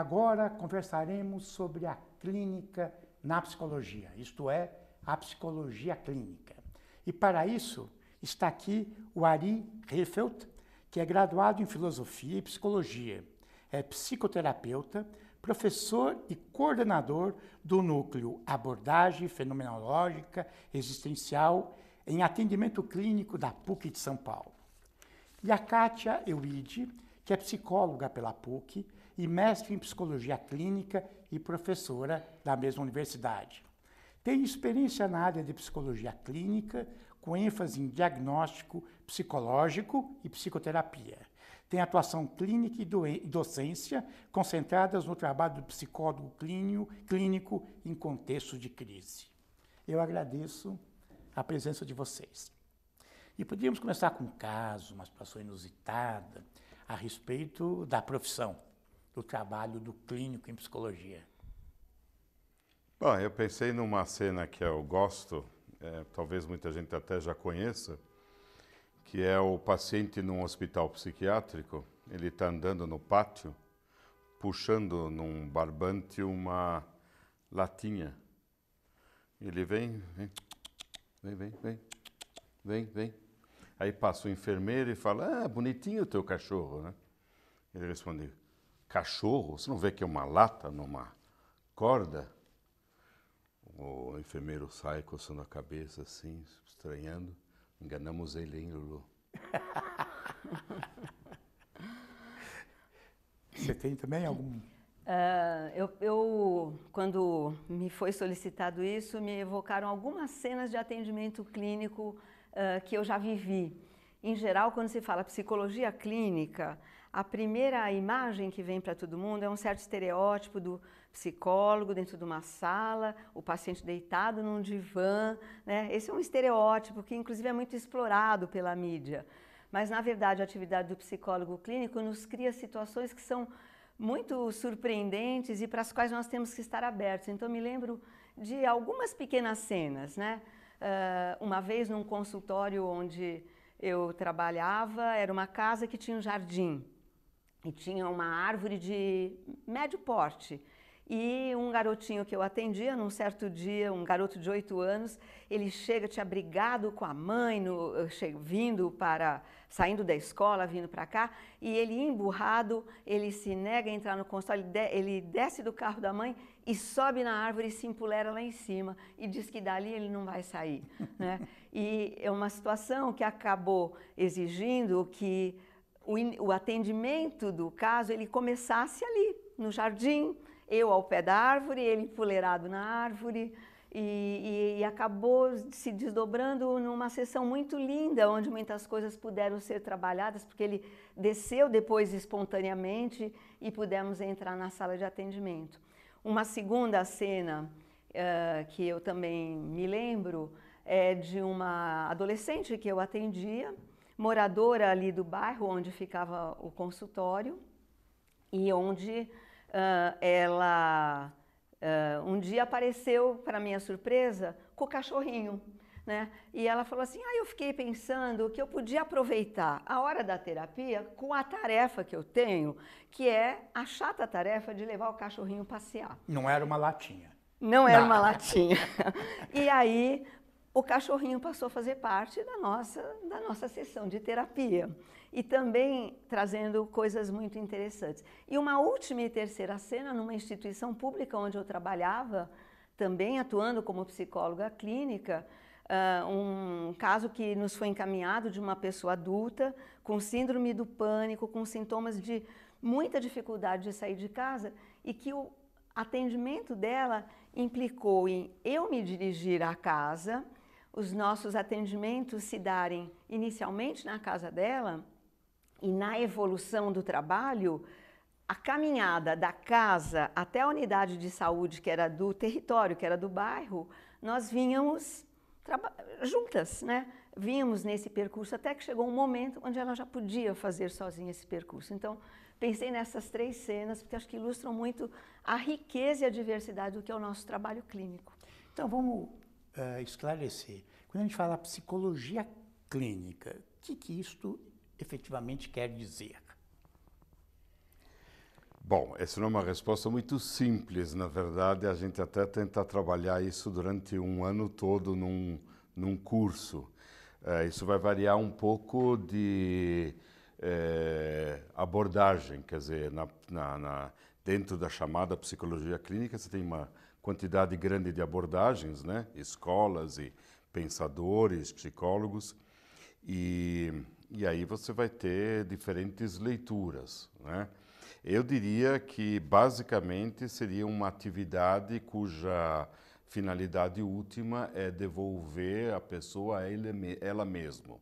Agora conversaremos sobre a clínica na psicologia, isto é, a psicologia clínica. E para isso está aqui o Ari Riffelt, que é graduado em filosofia e psicologia, é psicoterapeuta, professor e coordenador do núcleo Abordagem Fenomenológica Existencial em Atendimento Clínico da PUC de São Paulo. E a Kátia Euide, que é psicóloga pela PUC e mestre em psicologia clínica e professora da mesma universidade. Tem experiência na área de psicologia clínica, com ênfase em diagnóstico psicológico e psicoterapia. Tem atuação clínica e docência concentradas no trabalho do psicólogo clínico, em contexto de crise. Eu agradeço a presença de vocês. E podíamos começar com um caso, uma situação inusitada, a respeito da profissão do trabalho do clínico em psicologia? Bom, eu pensei numa cena que eu gosto, é, talvez muita gente até já conheça, que é o paciente num hospital psiquiátrico, ele está andando no pátio, puxando num barbante uma latinha. Ele vem, vem, vem, vem, vem, vem, vem. Aí passa o enfermeiro e fala, ah, bonitinho o teu cachorro, né? Ele responde, cachorro, você não vê que é uma lata numa corda? O enfermeiro sai coçando a cabeça assim, estranhando. Enganamos ele, hein, Lulu? Você tem também algum? Uh, eu, eu, quando me foi solicitado isso, me evocaram algumas cenas de atendimento clínico uh, que eu já vivi. Em geral, quando se fala psicologia clínica, a primeira imagem que vem para todo mundo é um certo estereótipo do psicólogo dentro de uma sala, o paciente deitado num divã. Né? Esse é um estereótipo que, inclusive, é muito explorado pela mídia. Mas, na verdade, a atividade do psicólogo clínico nos cria situações que são muito surpreendentes e para as quais nós temos que estar abertos. Então, me lembro de algumas pequenas cenas. Né? Uh, uma vez, num consultório onde eu trabalhava, era uma casa que tinha um jardim e tinha uma árvore de médio porte. E um garotinho que eu atendia, num certo dia, um garoto de oito anos, ele chega, tinha brigado com a mãe, no, vindo para, saindo da escola, vindo para cá, e ele emburrado, ele se nega a entrar no consultório, ele desce do carro da mãe e sobe na árvore e se empolera lá em cima, e diz que dali ele não vai sair. né? E é uma situação que acabou exigindo que o, atendimento do caso ele começasse ali, no jardim, eu ao pé da árvore, ele empoleirado na árvore, e, e, e, acabou se desdobrando numa sessão muito linda, onde muitas coisas puderam ser trabalhadas, porque ele desceu depois espontaneamente e pudemos entrar na sala de atendimento. Uma segunda cena uh, que eu também me lembro é de uma adolescente que eu atendia, moradora ali do bairro onde ficava o consultório e onde uh, ela uh, um dia apareceu, para minha surpresa, com o cachorrinho. Né? E ela falou assim: ah, eu fiquei pensando que eu podia aproveitar a hora da terapia com a tarefa que eu tenho, que é a chata tarefa de levar o cachorrinho passear. Não era uma latinha. Não era Não. uma latinha. e aí o cachorrinho passou a fazer parte da nossa, da nossa sessão de terapia. E também trazendo coisas muito interessantes. E uma última e terceira cena, numa instituição pública onde eu trabalhava, também atuando como psicóloga clínica, uh, um caso que nos foi encaminhado de uma pessoa adulta com síndrome do pânico, com sintomas de muita dificuldade de sair de casa e que o atendimento dela implicou em eu me dirigir à casa, os nossos atendimentos se darem inicialmente na casa dela e na evolução do trabalho, a caminhada da casa até a unidade de saúde, que era do território, que era do bairro, nós vínhamos juntas, né? Vínhamos nesse percurso até que chegou um momento onde ela já podia fazer sozinha esse percurso. Então, pensei nessas três cenas, porque acho que ilustram muito a riqueza e a diversidade do que é o nosso trabalho clínico. Então, vamos uh, esclarecer. Quando a gente fala psicologia clínica, o que, que isto efetivamente quer dizer? Bom, essa não é uma resposta muito simples. Na verdade, a gente até tenta trabalhar isso durante um ano todo num, num curso. É, isso vai variar um pouco de é, abordagem, quer dizer, na, na, na, dentro da chamada psicologia clínica, você tem uma quantidade grande de abordagens, né? escolas e pensadores, psicólogos, e, e aí você vai ter diferentes leituras. Né? Eu diria que, basicamente, seria uma atividade cuja finalidade última é devolver a pessoa a ela mesma,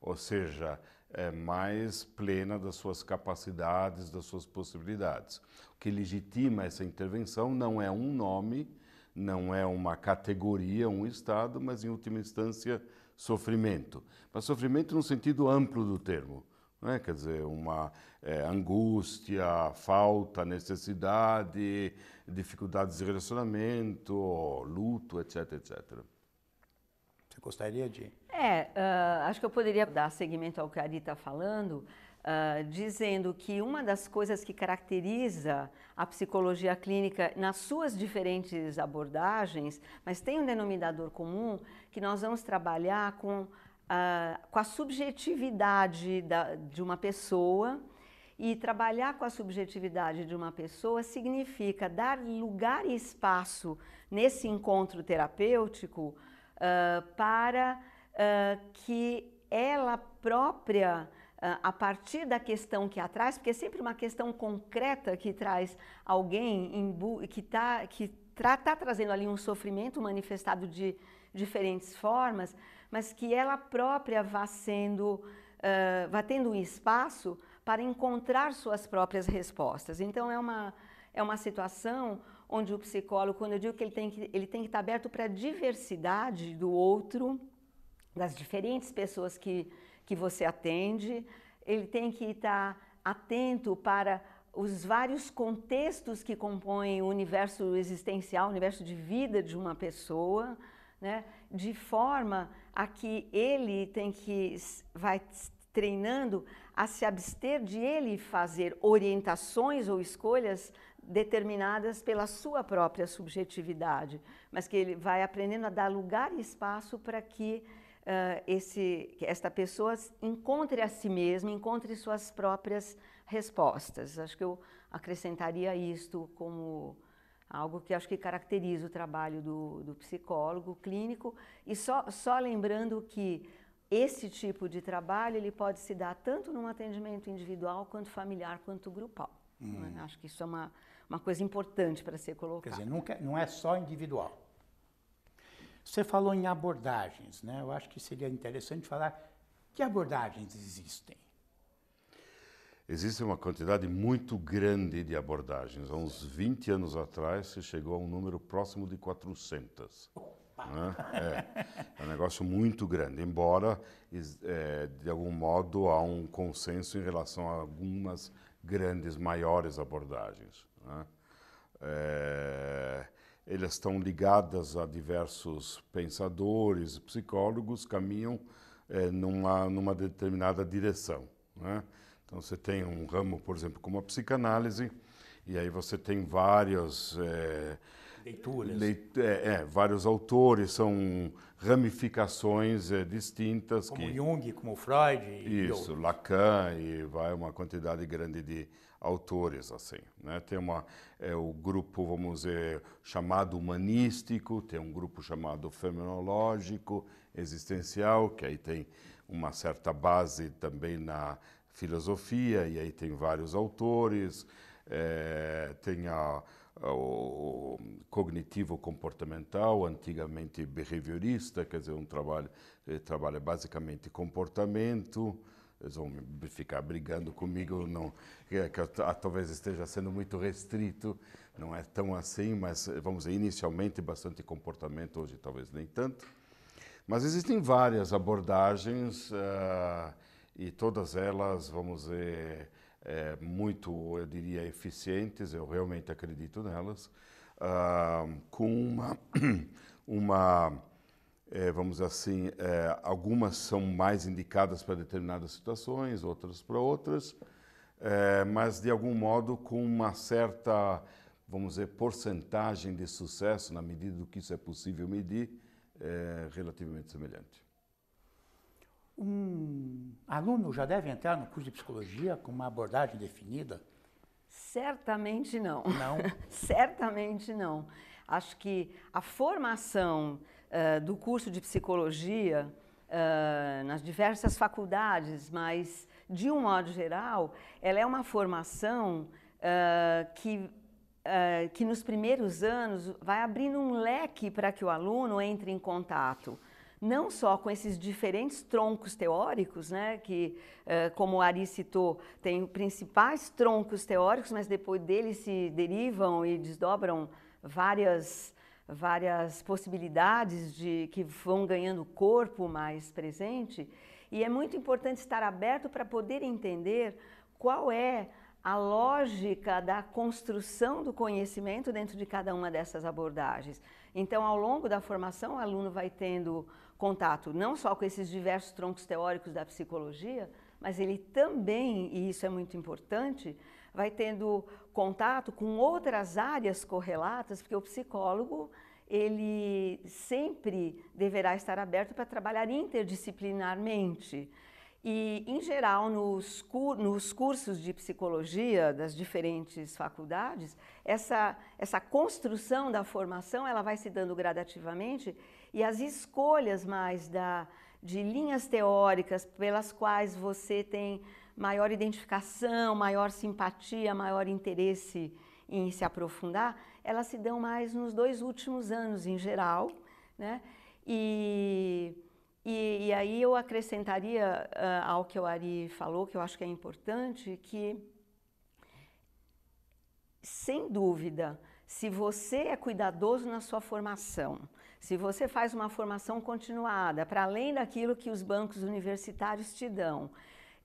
ou seja, é mais plena das suas capacidades, das suas possibilidades. O que legitima essa intervenção não é um nome, não é uma categoria, um estado, mas em última instância sofrimento. Mas sofrimento no sentido amplo do termo, né? quer dizer, uma é, angústia, falta, necessidade, dificuldades de relacionamento, luto, etc, etc. Você gostaria de? É, uh, acho que eu poderia dar seguimento ao que a Ari está falando, uh, dizendo que uma das coisas que caracteriza a psicologia clínica nas suas diferentes abordagens, mas tem um denominador comum, que nós vamos trabalhar com, uh, com a subjetividade da, de uma pessoa e trabalhar com a subjetividade de uma pessoa significa dar lugar e espaço nesse encontro terapêutico uh, para uh, que ela própria, uh, a partir da questão que a traz, porque é sempre uma questão concreta que traz alguém que está que tra tá trazendo ali um sofrimento manifestado de diferentes formas, mas que ela própria vá sendo, vá tendo um espaço para encontrar suas próprias respostas. Então, é uma, é uma situação onde o psicólogo, quando eu digo que ele tem que, ele tem que estar aberto para a diversidade do outro, das diferentes pessoas que, que você atende, ele tem que estar atento para os vários contextos que compõem o universo existencial, o universo de vida de uma pessoa, né? de forma a que ele tem que vai treinando a se abster de ele fazer orientações ou escolhas determinadas pela sua própria subjetividade, mas que ele vai aprendendo a dar lugar e espaço para que uh, esse, esta pessoa encontre a si mesma, encontre suas próprias respostas. Acho que eu acrescentaria isto como algo que acho que caracteriza o trabalho do, do psicólogo clínico e só, só lembrando que esse tipo de trabalho ele pode se dar tanto num atendimento individual, quanto familiar, quanto grupal. Hum. Acho que isso é uma, uma coisa importante para ser colocado. Quer dizer, nunca, não é só individual. Você falou em abordagens, né? Eu acho que seria interessante falar que abordagens existem. Existe uma quantidade muito grande de abordagens. Há uns 20 anos atrás, se chegou a um número próximo de 400. Né? É, é um negócio muito grande, embora, é, de algum modo, há um consenso em relação a algumas grandes, maiores abordagens. Né? É, elas estão ligadas a diversos pensadores, psicólogos, caminham é, numa, numa determinada direção. Né? Então, você tem um ramo, por exemplo, como a psicanálise, e aí você tem vários é, leituras. Leit é, é, vários autores, são ramificações é, distintas. Como que, Jung, como Freud. Isso, Lacan e vai uma quantidade grande de autores assim. Né? Tem uma, é, o grupo, vamos dizer, chamado humanístico, tem um grupo chamado fenomenológico, existencial, que aí tem uma certa base também na filosofia, e aí tem vários autores, é, tem a o cognitivo comportamental, antigamente behaviorista, quer dizer, um trabalho que trabalha basicamente comportamento. Eles vão ficar brigando comigo, não, que, que ah, talvez esteja sendo muito restrito, não é tão assim, mas vamos dizer, inicialmente bastante comportamento, hoje talvez nem tanto. Mas existem várias abordagens uh, e todas elas, vamos dizer, é, muito, eu diria, eficientes, eu realmente acredito nelas, uh, com uma, uma é, vamos dizer assim, é, algumas são mais indicadas para determinadas situações, outras para outras. é, mas de algum modo com uma certa, vamos dizer, porcentagem de sucesso, na medida do que isso é possível medir, é, relativamente semelhante. Um aluno já deve entrar no curso de psicologia com uma abordagem definida? Certamente não. Não? Certamente não. Acho que a formação uh, do curso de psicologia uh, nas diversas faculdades, mas de um modo geral, ela é uma formação uh, que, que nos primeiros anos vai abrindo um leque para que o aluno entre em contato não só com esses diferentes troncos teóricos, né, que, como o Ari citou, tem principais troncos teóricos, mas depois deles se derivam e desdobram várias, várias possibilidades de que vão ganhando corpo mais presente. E é muito importante estar aberto para poder entender qual é a lógica da construção do conhecimento dentro de cada uma dessas abordagens. Então, ao longo da formação, o aluno vai tendo contato não só com esses diversos troncos teóricos da psicologia, mas ele também, e isso é muito importante, vai tendo contato com outras áreas correlatas, porque o psicólogo ele sempre deverá estar aberto para trabalhar interdisciplinarmente. E, em geral, nos, cur nos, cursos de psicologia das diferentes faculdades, essa, essa construção da formação ela vai se dando gradativamente e as escolhas mais da, de linhas teóricas pelas quais você tem maior identificação, maior simpatia, maior interesse em se aprofundar, elas se dão mais nos dois últimos anos em geral, né? E, e, e aí eu acrescentaria uh, ao que o Ari falou, que eu acho que é importante, que sem dúvida, se você é cuidadoso na sua formação, se você faz uma formação continuada, para além daquilo que os bancos universitários te dão,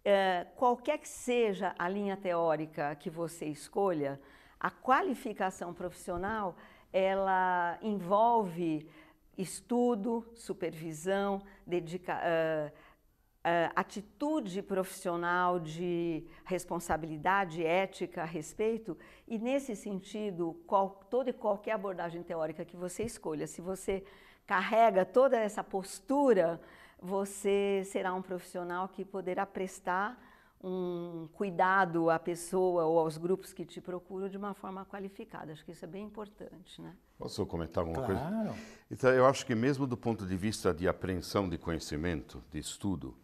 é, qualquer que seja a linha teórica que você escolha, a qualificação profissional ela envolve estudo, supervisão, dedica, uh, uh, atitude profissional de responsabilidade ética respeito, e nesse sentido, qual, toda e qualquer abordagem teórica que você escolha, se você carrega toda essa postura você será um profissional que poderá prestar um cuidado à pessoa ou aos grupos que te procuram de uma forma qualificada. Acho que isso é bem importante, né? Posso comentar alguma claro. coisa? Então, eu acho que mesmo do ponto de vista de apreensão de conhecimento, de estudo,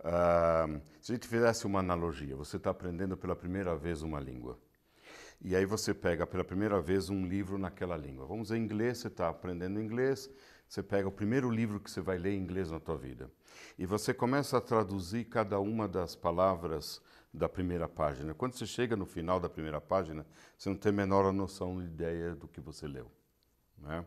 uh, se a gente fizesse uma analogia, você está aprendendo pela primeira vez uma língua. E aí você pega pela primeira vez um livro naquela língua. Vamos dizer inglês, você está aprendendo inglês, você pega o primeiro livro que você vai ler em inglês na tua vida e você começa a traduzir cada uma das palavras da primeira página. Quando você chega no final da primeira página, você não tem a menor noção de ideia do que você leu. Né?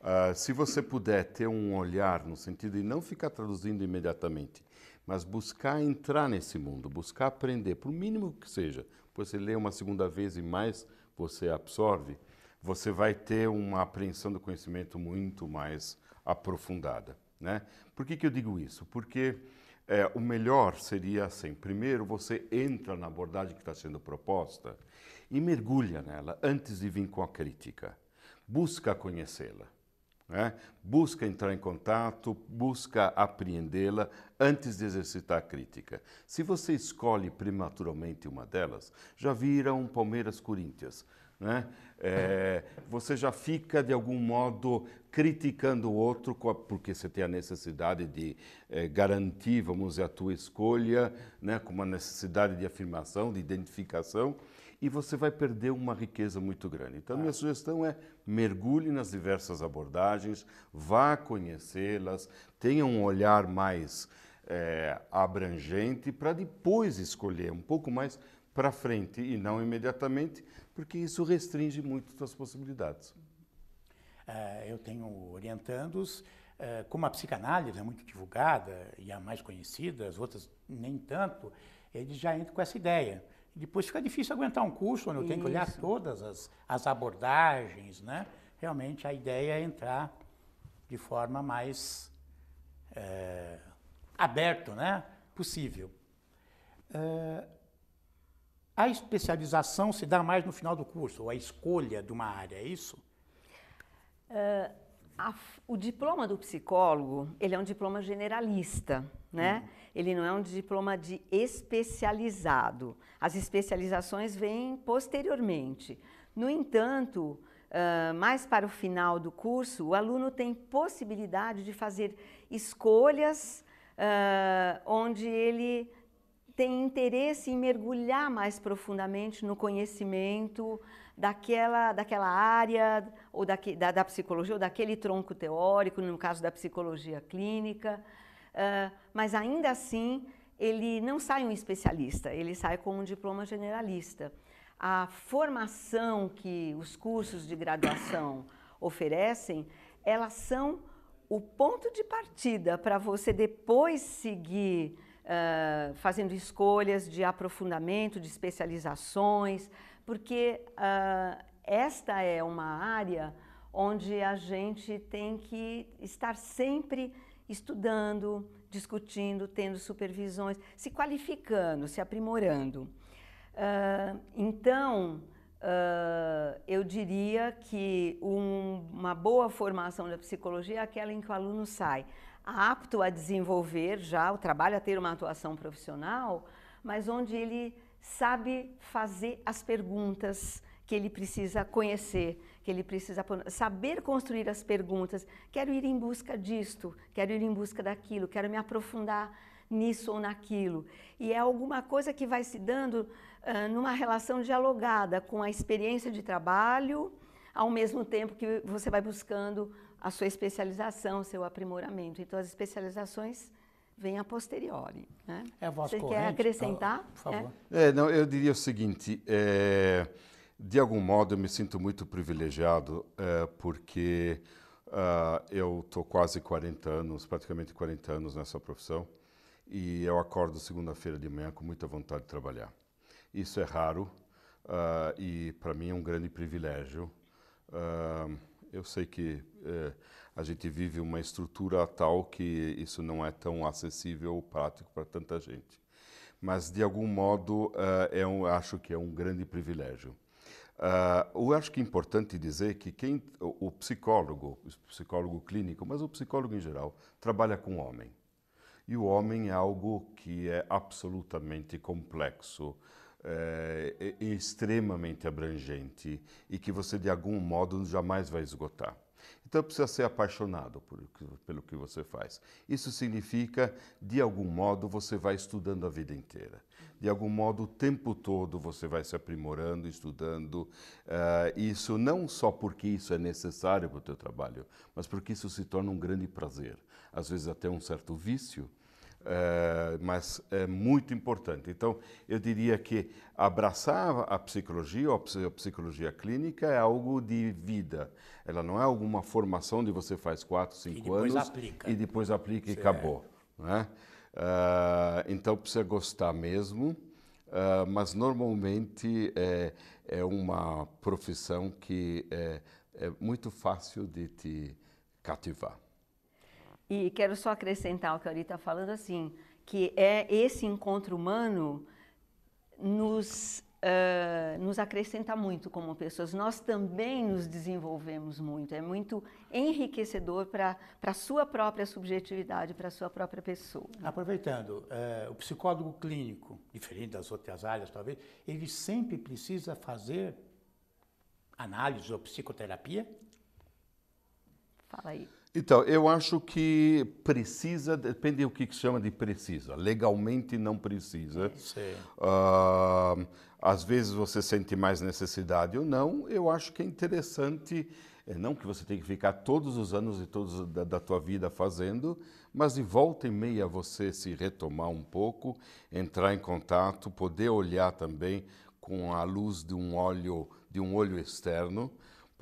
Uh, se você puder ter um olhar no sentido de não ficar traduzindo imediatamente, mas buscar entrar nesse mundo, buscar aprender, por mínimo que seja, você lê uma segunda vez e mais você absorve, você vai ter uma apreensão do conhecimento muito mais aprofundada. Né? Por que, que eu digo isso? Porque é, o melhor seria assim: primeiro você entra na abordagem que está sendo proposta e mergulha nela antes de vir com a crítica. Busca conhecê-la. Né? Busca entrar em contato, busca apreendê-la antes de exercitar a crítica. Se você escolhe prematuramente uma delas, já vira um Palmeiras-Corinthians. Né? É, você já fica, de algum modo, criticando o outro porque você tem a necessidade de é, garantir, vamos dizer, a tua escolha, né, com uma necessidade de afirmação, de identificação, e você vai perder uma riqueza muito grande. Então, minha sugestão é mergulhe nas diversas abordagens, vá conhecê-las, tenha um olhar mais é, abrangente para depois escolher um pouco mais para frente e não imediatamente, porque isso restringe muito suas possibilidades. É, eu tenho orientandos, é, como a psicanálise é muito divulgada e a mais conhecida, as outras nem tanto, eles já entram com essa ideia. Depois fica difícil aguentar um curso onde eu tenho que olhar todas as, as abordagens, né? Realmente a ideia é entrar de forma mais é, aberto, né? Possível. É, A especialização se dá mais no final do curso, ou a escolha de uma área, é isso? Uh, a, o diploma do psicólogo, ele é um diploma generalista, né? Uhum. Ele não é um diploma de especializado. As especializações vêm posteriormente. No entanto, uh, mais para o final do curso, o aluno tem possibilidade de fazer escolhas uh, onde ele tem interesse em mergulhar mais profundamente no conhecimento daquela, daquela área ou daque, da, da, psicologia ou daquele tronco teórico, no caso da psicologia clínica, uh, mas ainda assim ele não sai um especialista, ele sai com um diploma generalista. A formação que os cursos de graduação oferecem, elas são o ponto de partida para você depois seguir fazendo escolhas de aprofundamento, de especializações, porque uh, esta é uma área onde a gente tem que estar sempre estudando, discutindo, tendo supervisões, se qualificando, se aprimorando. Uh, então, uh, eu diria que um, uma boa formação da psicologia é aquela em que o aluno sai apto a desenvolver já o trabalho, a ter uma atuação profissional, mas onde ele sabe fazer as perguntas que ele precisa conhecer, que ele precisa saber construir as perguntas. Quero ir em busca disto, quero ir em busca daquilo, quero me aprofundar nisso ou naquilo. E é alguma coisa que vai se dando uh, numa relação dialogada com a experiência de trabalho, ao mesmo tempo que você vai buscando a sua especialização, seu aprimoramento. Então, as especializações vem a posteriori. Né? É a voz Você corrente, quer acrescentar? Por favor. É? é, não, eu diria o seguinte, é, de algum modo eu me sinto muito privilegiado é, porque uh, eu estou quase 40 anos, praticamente 40 anos nessa profissão e eu acordo segunda-feira de manhã com muita vontade de trabalhar. Isso é raro uh, e para mim é um grande privilégio. Uh, eu sei que a gente vive uma estrutura tal que isso não é tão acessível ou prático para tanta gente. Mas, de algum modo, uh, é um, acho que é um grande privilégio. Uh, eu acho que é importante dizer que quem, o, o psicólogo, o psicólogo clínico, mas o psicólogo em geral, trabalha com o homem. E o homem é algo que é absolutamente complexo, é, é extremamente abrangente e que você, de algum modo, jamais vai esgotar. Então precisa ser apaixonado por, pelo que você faz. Isso significa, de algum modo, você vai estudando a vida inteira. De algum modo, o tempo todo você vai se aprimorando, estudando. Uh, isso não só porque isso é necessário para o teu trabalho, mas porque isso se torna um grande prazer. Às vezes até um certo vício, é, mas é muito importante. Então, eu diria que abraçar a psicologia ou a psicologia clínica é algo de vida. Ela não é alguma formação de você faz quatro, cinco e anos aplica. e depois aplica certo. e acabou. Né? Uh, então, precisa gostar mesmo, uh, mas normalmente é, é, uma profissão que é, é muito fácil de te cativar. E quero só acrescentar o que a Ari está falando, assim, que é esse encontro humano nos, uh, nos acrescenta muito como pessoas. Nós também nos desenvolvemos muito. É muito enriquecedor para a sua própria subjetividade, para a sua própria pessoa. Aproveitando, uh, o psicólogo clínico, diferente das outras áreas talvez, ele sempre precisa fazer análise ou psicoterapia? Fala aí. Então, eu acho que precisa, depende do que se chama de precisa. Legalmente não precisa. Uh, às vezes você sente mais necessidade ou não. Eu acho que é interessante, é, não que você tenha que ficar todos os anos e todos da, da tua vida fazendo, mas de volta e meia você se retomar um pouco, entrar em contato, poder olhar também com a luz de um olho, de um olho externo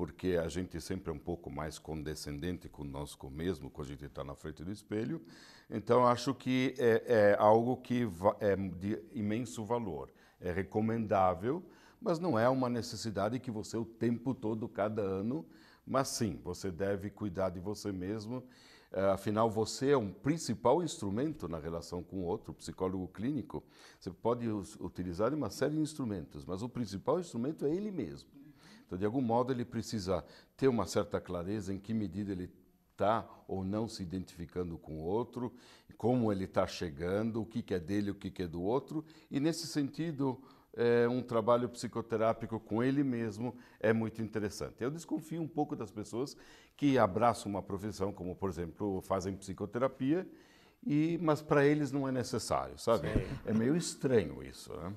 porque a gente sempre é um pouco mais condescendente conosco mesmo quando a gente está na frente do espelho. Então, acho que é, é algo que é de imenso valor. É recomendável, mas não é uma necessidade que você o tempo todo, cada ano, mas sim, você deve cuidar de você mesmo Uh, afinal, você é um principal instrumento na relação com o outro, psicólogo clínico. Você pode utilizar uma série de instrumentos, mas o principal instrumento é ele mesmo. Então, de algum modo, ele precisa ter uma certa clareza em que medida ele está ou não se identificando com o outro, como ele está chegando, o que, que é dele, o que, que é do outro, e nesse sentido, é, um trabalho psicoterápico com ele mesmo é muito interessante. Eu desconfio um pouco das pessoas que abraçam uma profissão, como por exemplo fazem psicoterapia, e, mas para eles não é necessário, sabe? Sim. É meio estranho isso. Né?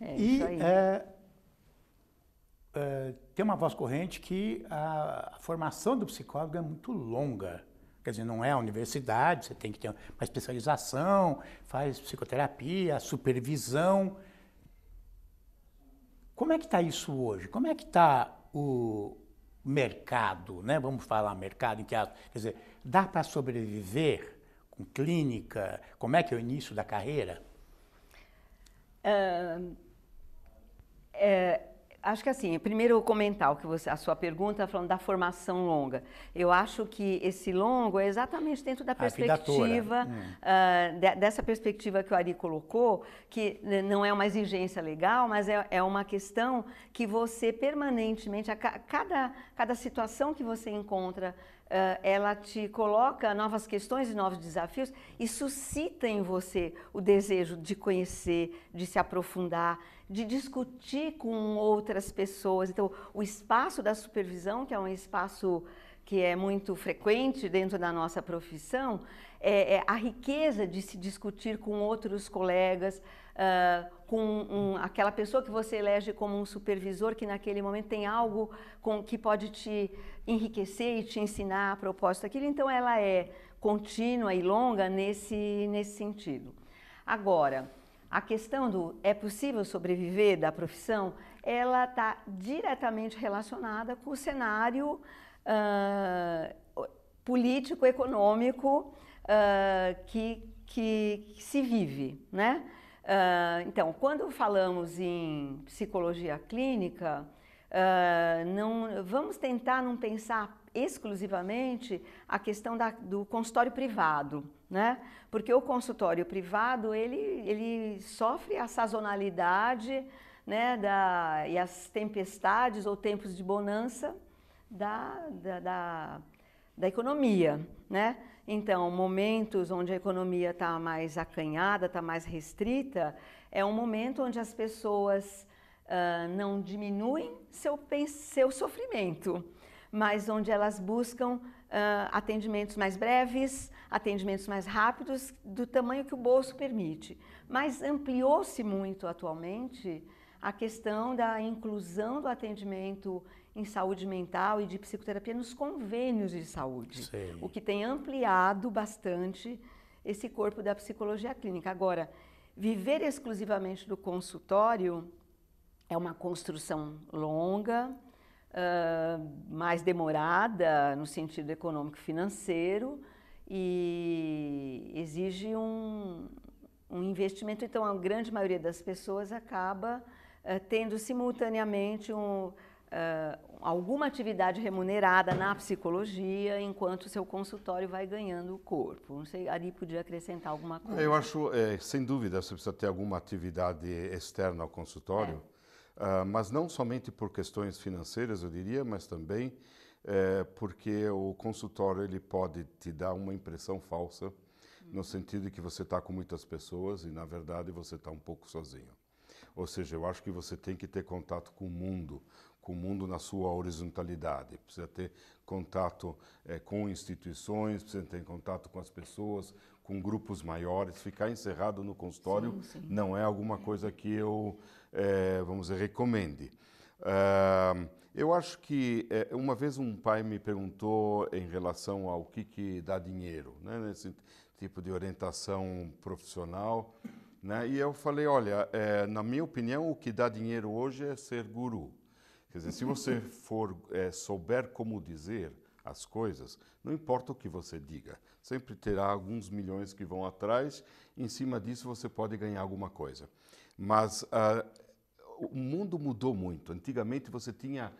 É, e é, é, tem uma voz corrente que a, a formação do psicólogo é muito longa. Quer dizer, não é a universidade, você tem que ter uma especialização, faz psicoterapia, supervisão. Como é que está isso hoje? Como é que está o mercado, né? Vamos falar mercado em que quer dizer, dá para sobreviver com clínica? Como é que é o início da carreira? Uh, é, Acho que assim, primeiro comentar o que você, a sua pergunta falando da formação longa. Eu acho que esse longo é exatamente dentro da perspectiva, uh, de, dessa perspectiva que o Ari colocou, que não é uma exigência legal, mas é, é uma questão que você permanentemente, a cada, cada situação que você encontra Uh, ela te coloca novas questões e novos desafios e suscita em você o desejo de conhecer, de se aprofundar, de discutir com outras pessoas. Então, o espaço da supervisão, que é um espaço que é muito frequente dentro da nossa profissão, é, é a riqueza de se discutir com outros colegas, uh, com um, aquela pessoa que você elege como um supervisor, que naquele momento tem algo com, que pode te enriquecer e te ensinar a propósito daquilo. Então, ela é contínua e longa nesse, nesse sentido. Agora, a questão do é possível sobreviver da profissão, ela está diretamente relacionada com o cenário uh, político, econômico uh, que, que, que, se vive, né? Uh, então, quando falamos em psicologia clínica, não, vamos tentar não pensar exclusivamente a questão da, do consultório privado, né? Porque o consultório privado ele, ele sofre a sazonalidade, né? Da, e as tempestades ou tempos de bonança da, da, da, da economia, né? Então, momentos onde a economia está mais acanhada, está mais restrita, é um momento onde as pessoas uh, não diminuem seu, seu sofrimento, mas onde elas buscam uh, atendimentos mais breves, atendimentos mais rápidos, do tamanho que o bolso permite. Mas ampliou-se muito atualmente a questão da inclusão do atendimento em saúde mental e de psicoterapia nos convênios de saúde, Sim. o que tem ampliado bastante esse corpo da psicologia clínica. Agora, viver exclusivamente do consultório é uma construção longa, uh, mais demorada no sentido econômico-financeiro e exige um, um, investimento. Então, a grande maioria das pessoas acaba uh, tendo simultaneamente um, uh, alguma atividade remunerada na psicologia, enquanto seu consultório vai ganhando o corpo. Não sei, Ari podia acrescentar alguma coisa. Eu acho, é, sem dúvida, você precisa ter alguma atividade externa ao consultório. É Uh, mas não somente por questões financeiras, eu diria, mas também é, porque o consultório ele pode te dar uma impressão falsa, no sentido de que você está com muitas pessoas e, na verdade, você está um pouco sozinho. Ou seja, eu acho que você tem que ter contato com o mundo, com o mundo na sua horizontalidade. Precisa ter contato é, com instituições, precisa ter contato com as pessoas, com grupos maiores. Ficar encerrado no consultório sim, sim. não é alguma coisa que eu é, vamos dizer, recomende. Uh, eu acho que é, uma vez um pai me perguntou em relação ao que, que dá dinheiro, né, nesse tipo de orientação profissional, né, e eu falei, olha, é, na minha opinião, o que dá dinheiro hoje é ser guru. Quer dizer, se você for é, souber como dizer as coisas, não importa o que você diga, sempre terá alguns milhões que vão atrás. Em cima disso, você pode ganhar alguma coisa. Mas uh, o mundo mudou muito. Antigamente você tinha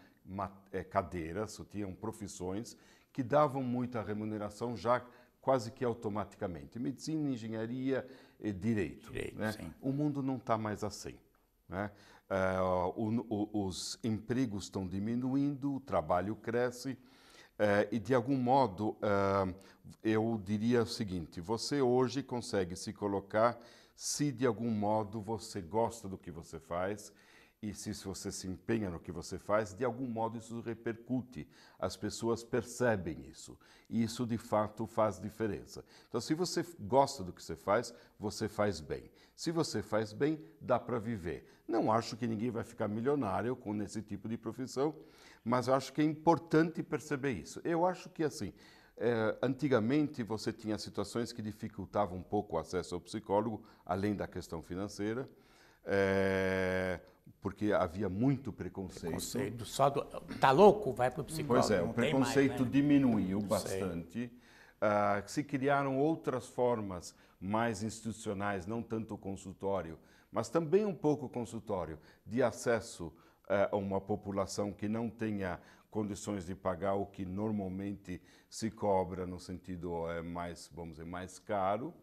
é, cadeiras, tinham profissões que davam muita remuneração já quase que automaticamente. Medicina, engenharia e direito. direito né? O mundo não está mais assim. Né? Uh, o, o, os empregos estão diminuindo, o trabalho cresce. Uh, e, de algum modo, uh, eu diria o seguinte: você hoje consegue se colocar se, de algum modo, você gosta do que você faz e se você se empenha no que você faz, de algum modo isso repercute. As pessoas percebem isso. E isso, de fato, faz diferença. Então, se você gosta do que você faz, você faz bem. Se você faz bem, dá para viver. Não acho que ninguém vai ficar milionário com esse tipo de profissão, mas eu acho que é importante perceber isso. Eu acho que, assim, é, antigamente você tinha situações que dificultavam um pouco o acesso ao psicólogo, além da questão financeira. É, porque havia muito preconceito. Preconceito. Só do, tá louco? Vai para o psicólogo. Pois é, o preconceito mais, né? diminuiu bastante. Uh, se criaram outras formas mais institucionais, não tanto o consultório, mas também um pouco o consultório, de acesso a uma população que não tenha condições de pagar o que normalmente se cobra no sentido uh, mais, vamos dizer, mais caro.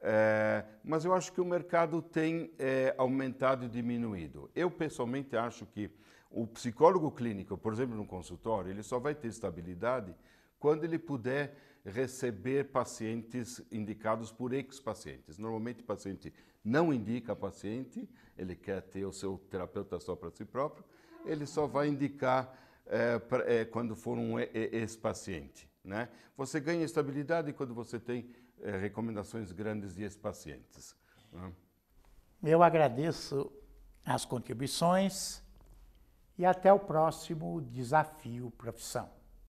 É, mas eu acho que o mercado tem é, aumentado e diminuído. Eu, pessoalmente, acho que o psicólogo clínico, por exemplo, no consultório, ele só vai ter estabilidade quando ele puder receber pacientes indicados por ex-pacientes. Normalmente, paciente não indica paciente, ele quer ter o seu terapeuta só para si próprio, ele só vai indicar é, pra, é, quando for um ex-paciente. Né? Você ganha estabilidade quando você tem é, recomendações grandes de ex-pacientes. Né? Eu agradeço as contribuições e até o próximo desafio profissão.